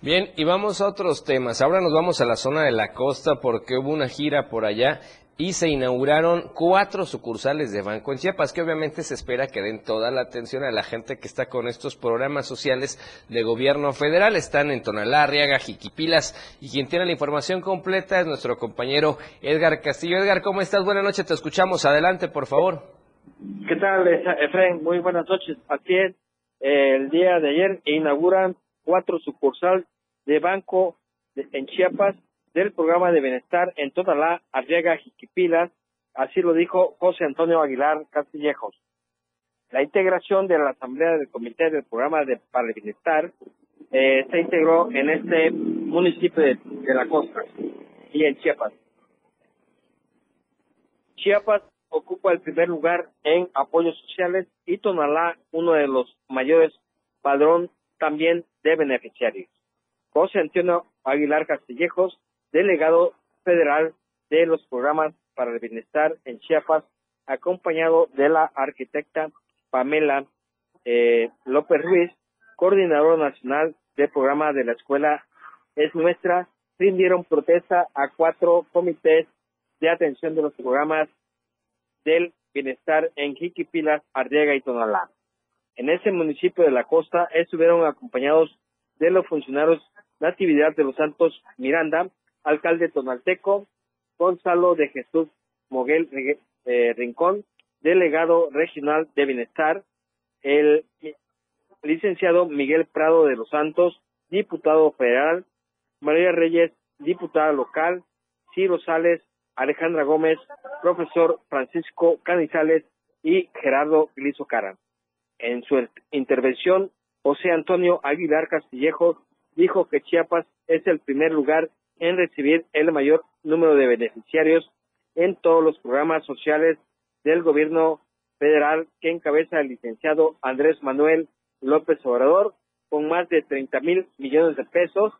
Bien, y vamos a otros temas. Ahora nos vamos a la zona de la costa porque hubo una gira por allá y se inauguraron cuatro sucursales de Banco en Chiapas, que obviamente se espera que den toda la atención a la gente que está con estos programas sociales de gobierno federal. Están en Tonalá, Arriaga, Jiquipilas, y quien tiene la información completa es nuestro compañero Edgar Castillo. Edgar, ¿cómo estás? Buenas noches, te escuchamos. Adelante, por favor. ¿Qué tal, Efraín? Muy buenas noches. Así es, el día de ayer inauguran cuatro sucursales de banco en Chiapas del programa de bienestar en toda la Arriaga Jiquipilas, así lo dijo José Antonio Aguilar Castillejos. La integración de la Asamblea del Comité del Programa de para el Bienestar eh, se integró en este municipio de, de la costa y en Chiapas. Chiapas ocupa el primer lugar en apoyos sociales y Tonalá uno de los mayores padrón también de beneficiarios. José Antonio Aguilar Castillejos, delegado federal de los programas para el bienestar en Chiapas, acompañado de la arquitecta Pamela eh, López Ruiz, coordinador nacional del programa de la escuela Es Nuestra, rindieron protesta a cuatro comités de atención de los programas del Bienestar en Jiquipilas, Arriaga y Tonalá. En ese municipio de la costa estuvieron acompañados de los funcionarios Natividad de los Santos Miranda, alcalde tonalteco, Gonzalo de Jesús Moguel eh, Rincón, delegado regional de Bienestar, el licenciado Miguel Prado de los Santos, diputado federal, María Reyes, diputada local, Ciro Sales, Alejandra Gómez, profesor Francisco Canizales y Gerardo Gliso Cara. En su intervención, José Antonio Aguilar Castillejo dijo que Chiapas es el primer lugar en recibir el mayor número de beneficiarios en todos los programas sociales del gobierno federal que encabeza el licenciado Andrés Manuel López Obrador, con más de 30 mil millones de pesos,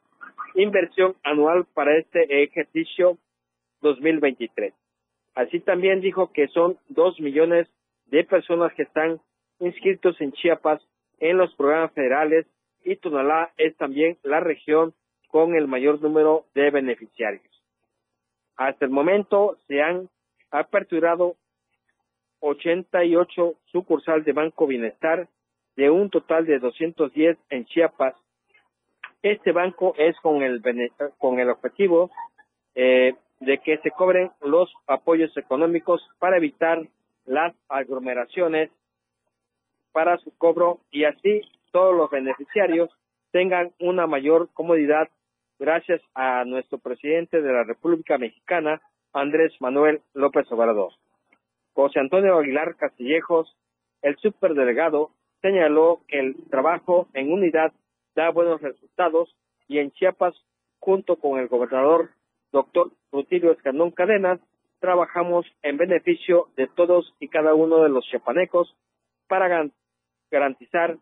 inversión anual para este ejercicio 2023. Así también dijo que son dos millones de personas que están inscritos en Chiapas en los programas federales y Tonalá es también la región con el mayor número de beneficiarios. Hasta el momento se han aperturado 88 sucursales de Banco Bienestar de un total de 210 en Chiapas. Este banco es con el, con el objetivo eh, de que se cobren los apoyos económicos para evitar las aglomeraciones para su cobro y así todos los beneficiarios tengan una mayor comodidad gracias a nuestro presidente de la República Mexicana, Andrés Manuel López Obrador. José Antonio Aguilar Castillejos, el superdelegado, señaló que el trabajo en unidad da buenos resultados y en Chiapas, junto con el gobernador doctor Rutilio Escandón Cadenas, trabajamos en beneficio de todos y cada uno de los chiapanecos para garantizar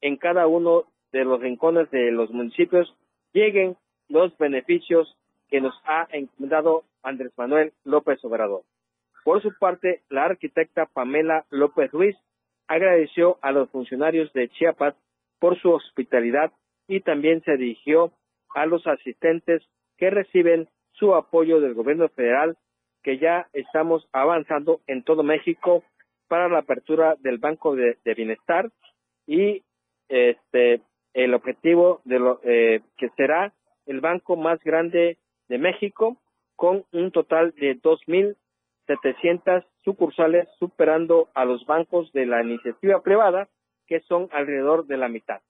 en cada uno de los rincones de los municipios lleguen los beneficios que nos ha encomendado Andrés Manuel López Obrador. Por su parte, la arquitecta Pamela López Ruiz agradeció a los funcionarios de Chiapas por su hospitalidad y también se dirigió a los asistentes que reciben su apoyo del gobierno federal, que ya estamos avanzando en todo México para la apertura del Banco de, Bienestar y este el objetivo de lo eh, que será el banco más grande de México con un total de dos mil 700 sucursales, superando a los bancos de la iniciativa privada, que son alrededor de la mitad.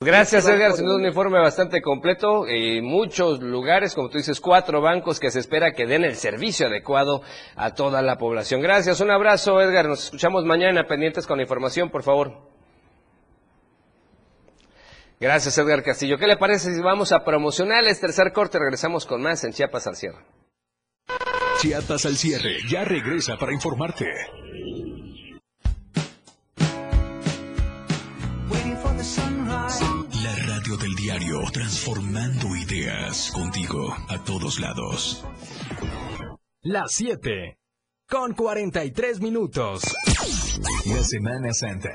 Gracias, Edgar. Sin un informe bastante completo. En muchos lugares, como tú dices, cuatro bancos que se espera que den el servicio adecuado a toda la población. Gracias. Un abrazo, Edgar. Nos escuchamos mañana. Pendientes con la información, por favor. Gracias, Edgar Castillo. ¿Qué le parece si vamos a promocionales? Tercer corte. Regresamos con más en Chiapas al cierre. Chiapas al cierre ya regresa para informarte. Del diario, transformando ideas contigo a todos lados. Las 7, con 43 minutos. La Semana Santa.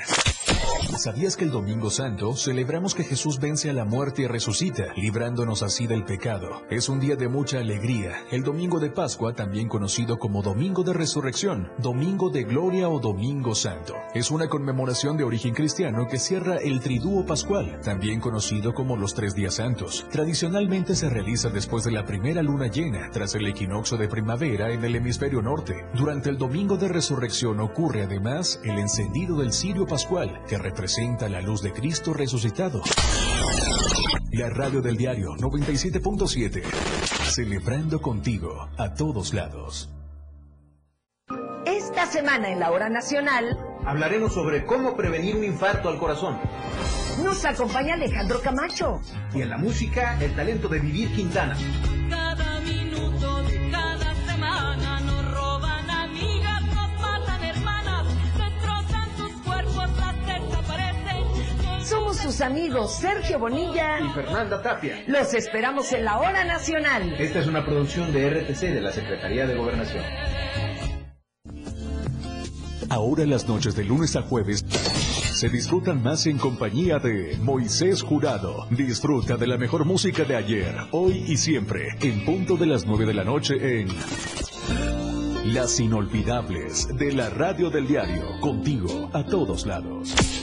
¿Sabías que el Domingo Santo celebramos que Jesús vence a la muerte y resucita, librándonos así del pecado? Es un día de mucha alegría. El Domingo de Pascua, también conocido como Domingo de Resurrección, Domingo de Gloria o Domingo Santo, es una conmemoración de origen cristiano que cierra el Triduo Pascual, también conocido como los Tres Días Santos. Tradicionalmente se realiza después de la primera luna llena, tras el equinoccio de primavera en el hemisferio norte. Durante el Domingo de Resurrección ocurre además el encendido del Cirio Pascual, que representa la luz de Cristo resucitado. La radio del diario 97.7, celebrando contigo a todos lados. Esta semana en la hora nacional hablaremos sobre cómo prevenir un infarto al corazón. Nos acompaña Alejandro Camacho. Y en la música, el talento de Vivir Quintana. Sus amigos Sergio Bonilla y Fernanda Tapia. Los esperamos en la hora nacional. Esta es una producción de RTC de la Secretaría de Gobernación. Ahora las noches de lunes a jueves se disfrutan más en compañía de Moisés Jurado. Disfruta de la mejor música de ayer, hoy y siempre, en punto de las 9 de la noche en Las inolvidables de la radio del diario, contigo a todos lados.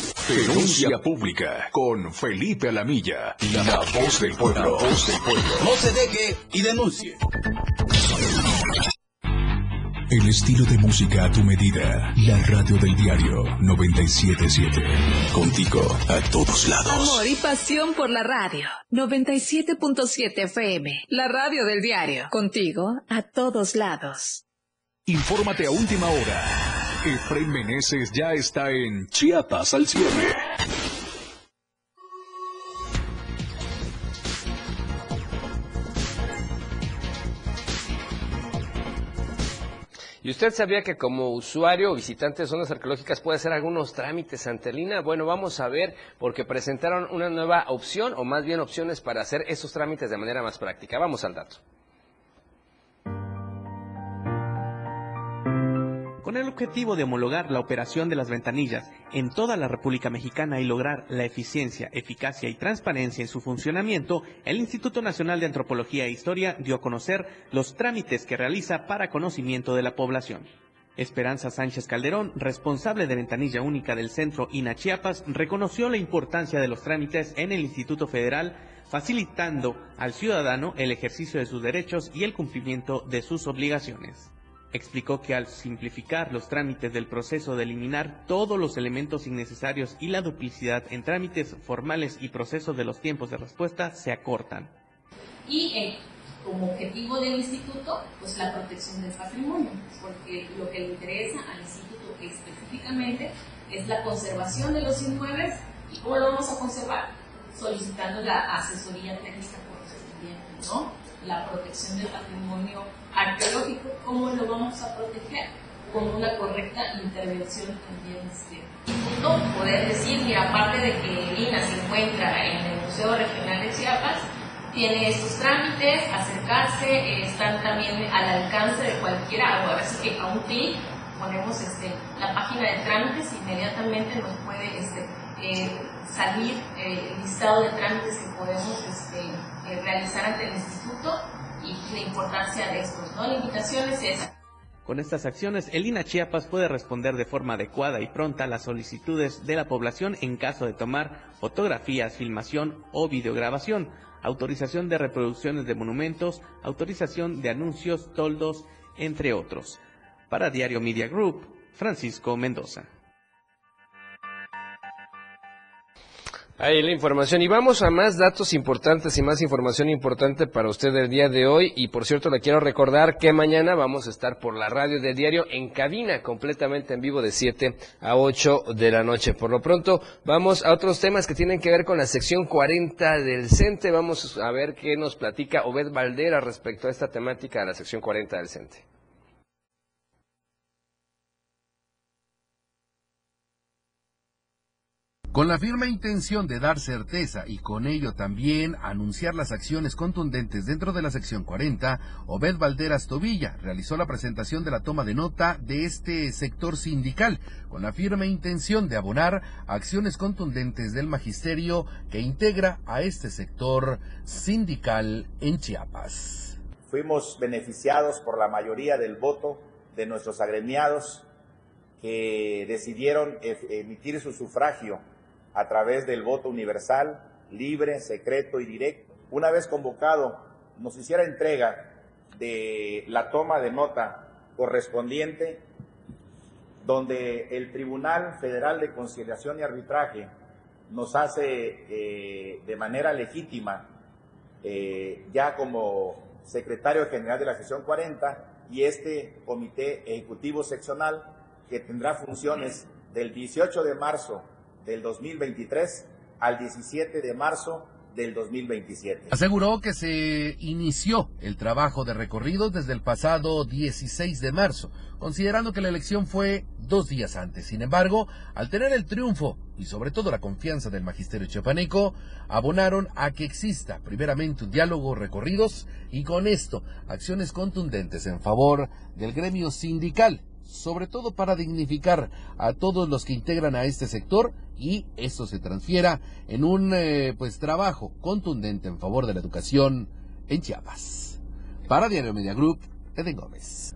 Denuncia pública con Felipe Alamilla, la voz del pueblo. La voz del pueblo. No se deje y denuncie. El estilo de música a tu medida. La radio del diario 977. Contigo a todos lados. Amor y pasión por la radio. 97.7 FM. La radio del diario. Contigo a todos lados. Infórmate a última hora. Efraín Meneses ya está en Chiapas al cierre. ¿Y usted sabía que como usuario o visitante de zonas arqueológicas puede hacer algunos trámites ante Lina? Bueno, vamos a ver porque presentaron una nueva opción o más bien opciones para hacer esos trámites de manera más práctica. Vamos al dato. Con el objetivo de homologar la operación de las ventanillas en toda la República Mexicana y lograr la eficiencia, eficacia y transparencia en su funcionamiento, el Instituto Nacional de Antropología e Historia dio a conocer los trámites que realiza para conocimiento de la población. Esperanza Sánchez Calderón, responsable de Ventanilla Única del Centro INA Chiapas, reconoció la importancia de los trámites en el Instituto Federal, facilitando al ciudadano el ejercicio de sus derechos y el cumplimiento de sus obligaciones. Explicó que al simplificar los trámites del proceso de eliminar todos los elementos innecesarios y la duplicidad en trámites formales y procesos de los tiempos de respuesta se acortan. Y eh, como objetivo del instituto, pues la protección del patrimonio, porque lo que le interesa al instituto específicamente es la conservación de los inmuebles y cómo lo vamos a conservar, solicitando la asesoría técnica correspondiente, ¿no? La protección del patrimonio arqueológico, ¿cómo lo vamos a proteger? Con una correcta intervención también no poder decir que aparte de que Lina se encuentra en el Museo Regional de Chiapas, tiene estos trámites, acercarse, eh, están también al alcance de cualquiera, ahora sí que a un clic ponemos este, la página de trámites, inmediatamente nos puede este, eh, salir eh, el listado de trámites que podemos este, realizar ante el la importancia de estos, ¿no? La invitación es esa. Con estas acciones, el INA Chiapas puede responder de forma adecuada y pronta a las solicitudes de la población en caso de tomar fotografías, filmación o videograbación, autorización de reproducciones de monumentos, autorización de anuncios, toldos, entre otros. Para Diario Media Group, Francisco Mendoza. Ahí la información. Y vamos a más datos importantes y más información importante para usted el día de hoy. Y por cierto, le quiero recordar que mañana vamos a estar por la radio de diario en cabina, completamente en vivo de 7 a 8 de la noche. Por lo pronto, vamos a otros temas que tienen que ver con la sección 40 del CENTE. Vamos a ver qué nos platica Obed Valdera respecto a esta temática de la sección 40 del CENTE. Con la firme intención de dar certeza y con ello también anunciar las acciones contundentes dentro de la sección 40, Obed Valderas Tobilla realizó la presentación de la toma de nota de este sector sindical, con la firme intención de abonar acciones contundentes del magisterio que integra a este sector sindical en Chiapas. Fuimos beneficiados por la mayoría del voto de nuestros agremiados que decidieron emitir su sufragio a través del voto universal, libre, secreto y directo. Una vez convocado, nos hiciera entrega de la toma de nota correspondiente, donde el Tribunal Federal de Conciliación y Arbitraje nos hace eh, de manera legítima, eh, ya como secretario general de la sesión 40, y este comité ejecutivo seccional que tendrá funciones del 18 de marzo del 2023 al 17 de marzo del 2027. Aseguró que se inició el trabajo de recorridos desde el pasado 16 de marzo, considerando que la elección fue dos días antes. Sin embargo, al tener el triunfo y sobre todo la confianza del magisterio chiapaneco, abonaron a que exista primeramente un diálogo recorridos y con esto acciones contundentes en favor del gremio sindical sobre todo para dignificar a todos los que integran a este sector y eso se transfiera en un eh, pues trabajo contundente en favor de la educación en Chiapas. Para Diario Media Group, Eden Gómez.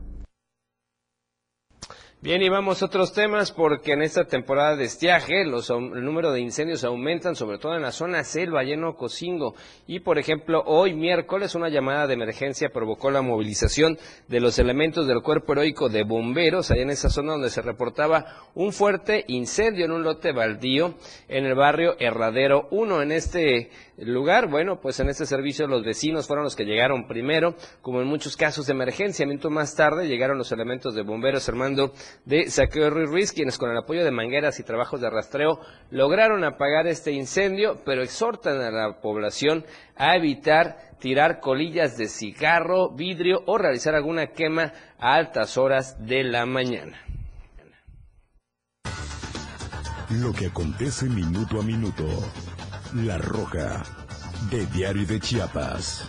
Bien, y vamos a otros temas porque en esta temporada de estiaje los, el número de incendios aumentan, sobre todo en la zona selva, lleno Cocingo. Y, por ejemplo, hoy miércoles una llamada de emergencia provocó la movilización de los elementos del cuerpo heroico de bomberos, allá en esa zona donde se reportaba un fuerte incendio en un lote baldío en el barrio Herradero 1. En este lugar, bueno, pues en este servicio los vecinos fueron los que llegaron primero, como en muchos casos de emergencia. Minutos más tarde llegaron los elementos de bomberos Armando de Saqueo Ruiz Ruiz, quienes con el apoyo de mangueras y trabajos de rastreo lograron apagar este incendio, pero exhortan a la población a evitar tirar colillas de cigarro, vidrio o realizar alguna quema a altas horas de la mañana. Lo que acontece minuto a minuto. La Roja, de Diario de Chiapas.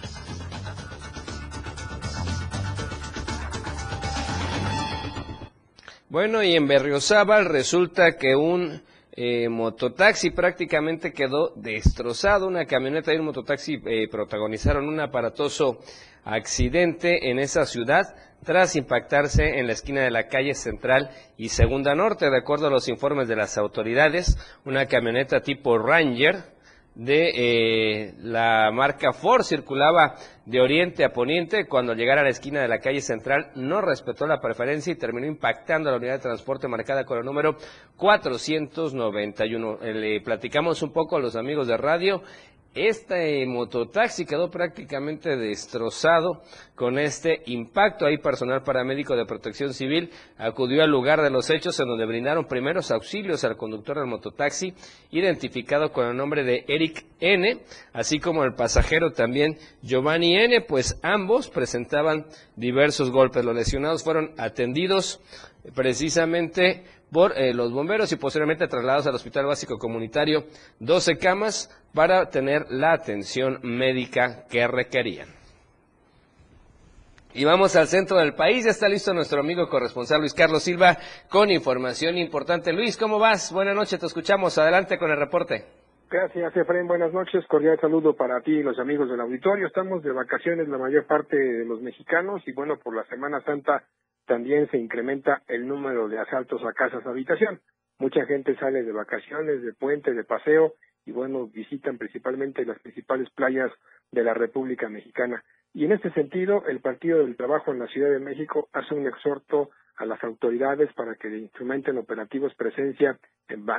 Bueno, y en Berriozábal resulta que un eh, mototaxi prácticamente quedó destrozado. Una camioneta y un mototaxi eh, protagonizaron un aparatoso accidente en esa ciudad tras impactarse en la esquina de la calle Central y Segunda Norte. De acuerdo a los informes de las autoridades, una camioneta tipo Ranger de eh, la marca Ford circulaba de oriente a poniente. Cuando llegara a la esquina de la calle central no respetó la preferencia y terminó impactando a la unidad de transporte marcada con el número 491. Eh, le platicamos un poco a los amigos de radio este mototaxi quedó prácticamente destrozado con este impacto. Ahí personal paramédico de protección civil acudió al lugar de los hechos en donde brindaron primeros auxilios al conductor del mototaxi, identificado con el nombre de Eric N, así como el pasajero también Giovanni N, pues ambos presentaban diversos golpes. Los lesionados fueron atendidos precisamente por eh, los bomberos y posteriormente trasladados al Hospital Básico Comunitario, 12 camas para tener la atención médica que requerían. Y vamos al centro del país, ya está listo nuestro amigo corresponsal Luis Carlos Silva con información importante. Luis, ¿cómo vas? Buenas noches, te escuchamos. Adelante con el reporte. Gracias, Efraín. Buenas noches. Cordial saludo para ti y los amigos del auditorio. Estamos de vacaciones la mayor parte de los mexicanos y bueno, por la Semana Santa también se incrementa el número de asaltos a casas habitación. Mucha gente sale de vacaciones, de puente, de paseo y bueno, visitan principalmente las principales playas de la República Mexicana. Y en este sentido, el Partido del Trabajo en la Ciudad de México hace un exhorto a las autoridades para que instrumenten operativos presencia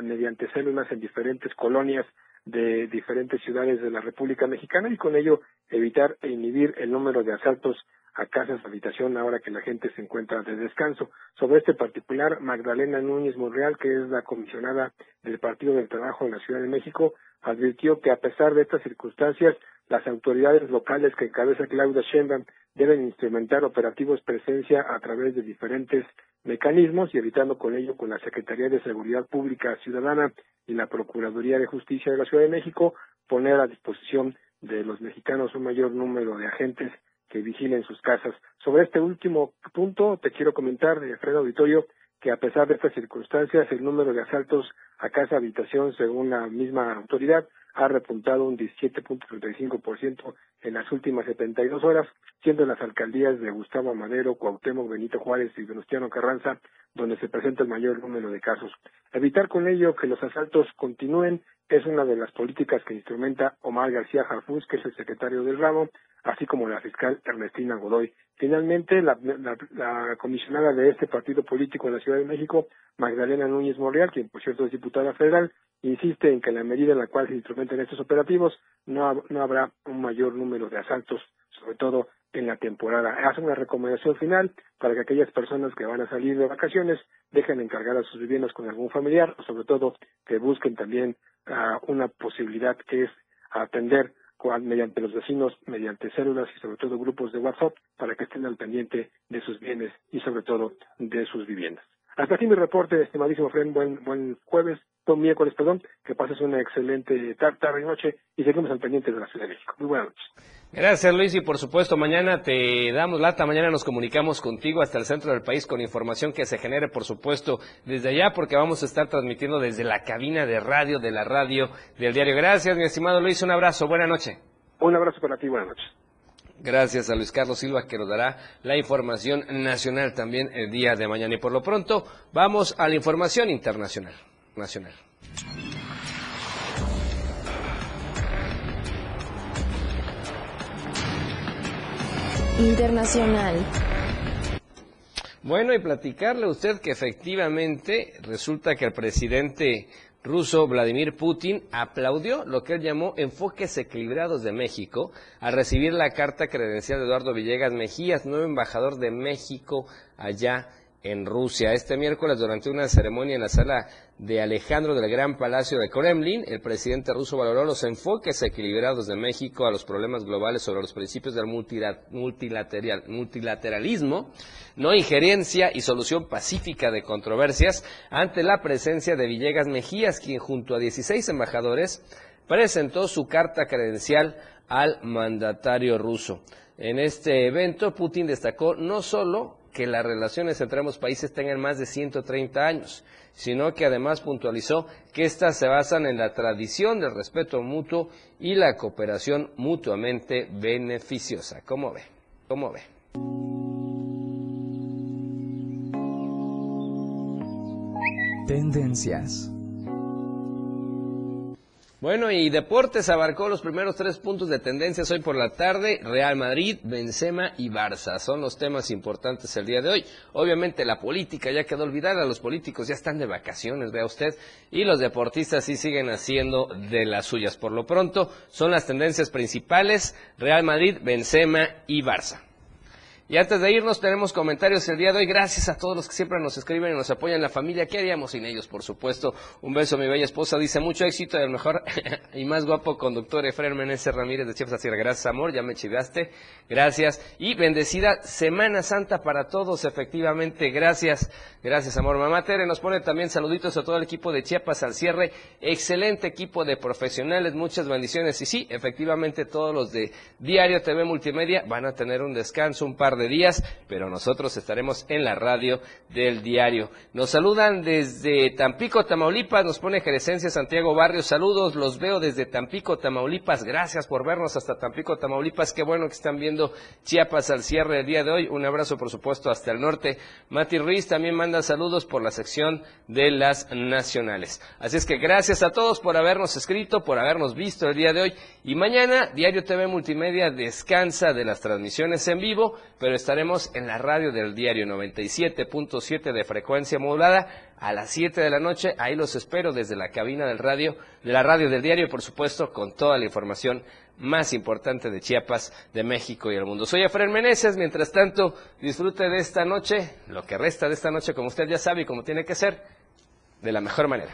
mediante células en diferentes colonias de diferentes ciudades de la República Mexicana y con ello evitar e inhibir el número de asaltos a casas, habitación, ahora que la gente se encuentra de descanso. Sobre este particular, Magdalena Núñez Monreal, que es la comisionada del Partido del Trabajo en la Ciudad de México, advirtió que a pesar de estas circunstancias, las autoridades locales que encabeza Claudia Sheinbaum deben instrumentar operativos presencia a través de diferentes mecanismos y evitando con ello con la Secretaría de Seguridad Pública Ciudadana y la Procuraduría de Justicia de la Ciudad de México poner a disposición de los mexicanos un mayor número de agentes que vigilen sus casas. Sobre este último punto, te quiero comentar, de Fred Auditorio, que a pesar de estas circunstancias, el número de asaltos a casa habitación, según la misma autoridad, ha repuntado un 17.35% en las últimas 72 horas, siendo en las alcaldías de Gustavo Madero, Cuauhtémoc, Benito Juárez y Venustiano Carranza donde se presenta el mayor número de casos. Evitar con ello que los asaltos continúen es una de las políticas que instrumenta Omar García Harfus, que es el secretario del ramo, así como la fiscal Ernestina Godoy. Finalmente, la, comisionada de este partido político en la Ciudad de México, Magdalena Núñez Morreal, quien por cierto es diputada federal, insiste en que en la medida en la cual se instrumenten estos operativos no, no habrá un mayor número de asaltos, sobre todo en la temporada. Hace una recomendación final para que aquellas personas que van a salir de vacaciones dejen encargadas sus viviendas con algún familiar o sobre todo que busquen también uh, una posibilidad que es atender mediante los vecinos, mediante células y sobre todo grupos de WhatsApp para que estén al pendiente de sus bienes y sobre todo de sus viviendas. Hasta aquí mi reporte, estimadísimo Fren, buen, buen jueves, buen miércoles, perdón, que pases una excelente tarde y noche y seguimos al pendiente de la Ciudad de México. Muy buenas noches. Gracias Luis y por supuesto mañana te damos lata, mañana nos comunicamos contigo hasta el centro del país con información que se genere por supuesto desde allá porque vamos a estar transmitiendo desde la cabina de radio de la radio del diario. Gracias mi estimado Luis, un abrazo, buena noche. Un abrazo para ti, buenas noches. Gracias a Luis Carlos Silva que nos dará la información nacional también el día de mañana. Y por lo pronto vamos a la información internacional. Nacional. Internacional. Bueno, y platicarle a usted que efectivamente resulta que el presidente ruso Vladimir Putin aplaudió lo que él llamó enfoques equilibrados de México al recibir la carta credencial de Eduardo Villegas Mejías, nuevo embajador de México allá en Rusia. Este miércoles, durante una ceremonia en la sala de Alejandro del Gran Palacio de Kremlin, el presidente ruso valoró los enfoques equilibrados de México a los problemas globales sobre los principios del multilateralismo, no injerencia y solución pacífica de controversias ante la presencia de Villegas Mejías, quien junto a 16 embajadores presentó su carta credencial al mandatario ruso. En este evento, Putin destacó no solo que las relaciones entre ambos países tengan más de 130 años, sino que además puntualizó que éstas se basan en la tradición del respeto mutuo y la cooperación mutuamente beneficiosa. ¿Cómo ve? ¿Cómo ve? Tendencias. Bueno, y Deportes abarcó los primeros tres puntos de tendencias hoy por la tarde. Real Madrid, Benzema y Barça son los temas importantes el día de hoy. Obviamente la política ya quedó olvidada, los políticos ya están de vacaciones, vea usted, y los deportistas sí siguen haciendo de las suyas. Por lo pronto, son las tendencias principales, Real Madrid, Benzema y Barça. Y antes de irnos, tenemos comentarios el día de hoy. Gracias a todos los que siempre nos escriben y nos apoyan. La familia, ¿qué haríamos sin ellos? Por supuesto. Un beso a mi bella esposa. Dice mucho éxito el mejor [laughs] y más guapo conductor, Efraín Meneses Ramírez de Chiefs Sierra. Gracias, amor. Ya me chivaste. Gracias. Y bendecida Semana Santa para todos, efectivamente. Gracias. Gracias, amor. Mamá Tere nos pone también saluditos a todo el equipo de Chiapas al cierre. Excelente equipo de profesionales. Muchas bendiciones. Y sí, efectivamente, todos los de Diario TV Multimedia van a tener un descanso, un par de días, pero nosotros estaremos en la radio del diario. Nos saludan desde Tampico, Tamaulipas, nos pone Jeresencia Santiago Barrio, saludos, los veo desde Tampico, Tamaulipas, gracias por vernos hasta Tampico, Tamaulipas, qué bueno que están viendo Chiapas al cierre del día de hoy, un abrazo por supuesto hasta el norte. Mati Ruiz también manda saludos por la sección de las nacionales. Así es que gracias a todos por habernos escrito, por habernos visto el día de hoy y mañana Diario TV Multimedia descansa de las transmisiones en vivo, estaremos en la radio del diario 97.7 de frecuencia modulada a las 7 de la noche. Ahí los espero desde la cabina radio, de la radio del diario, por supuesto, con toda la información más importante de Chiapas, de México y el mundo. Soy Efraín Meneses. Mientras tanto, disfrute de esta noche, lo que resta de esta noche, como usted ya sabe y como tiene que ser, de la mejor manera.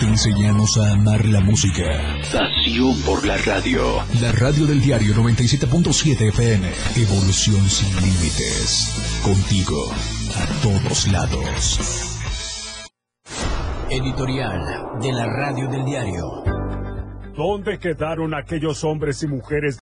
Te enseñamos a amar la música. Pasión por la radio. La radio del diario 97.7 FM. Evolución sin límites. Contigo. A todos lados. Editorial de la radio del diario. ¿Dónde quedaron aquellos hombres y mujeres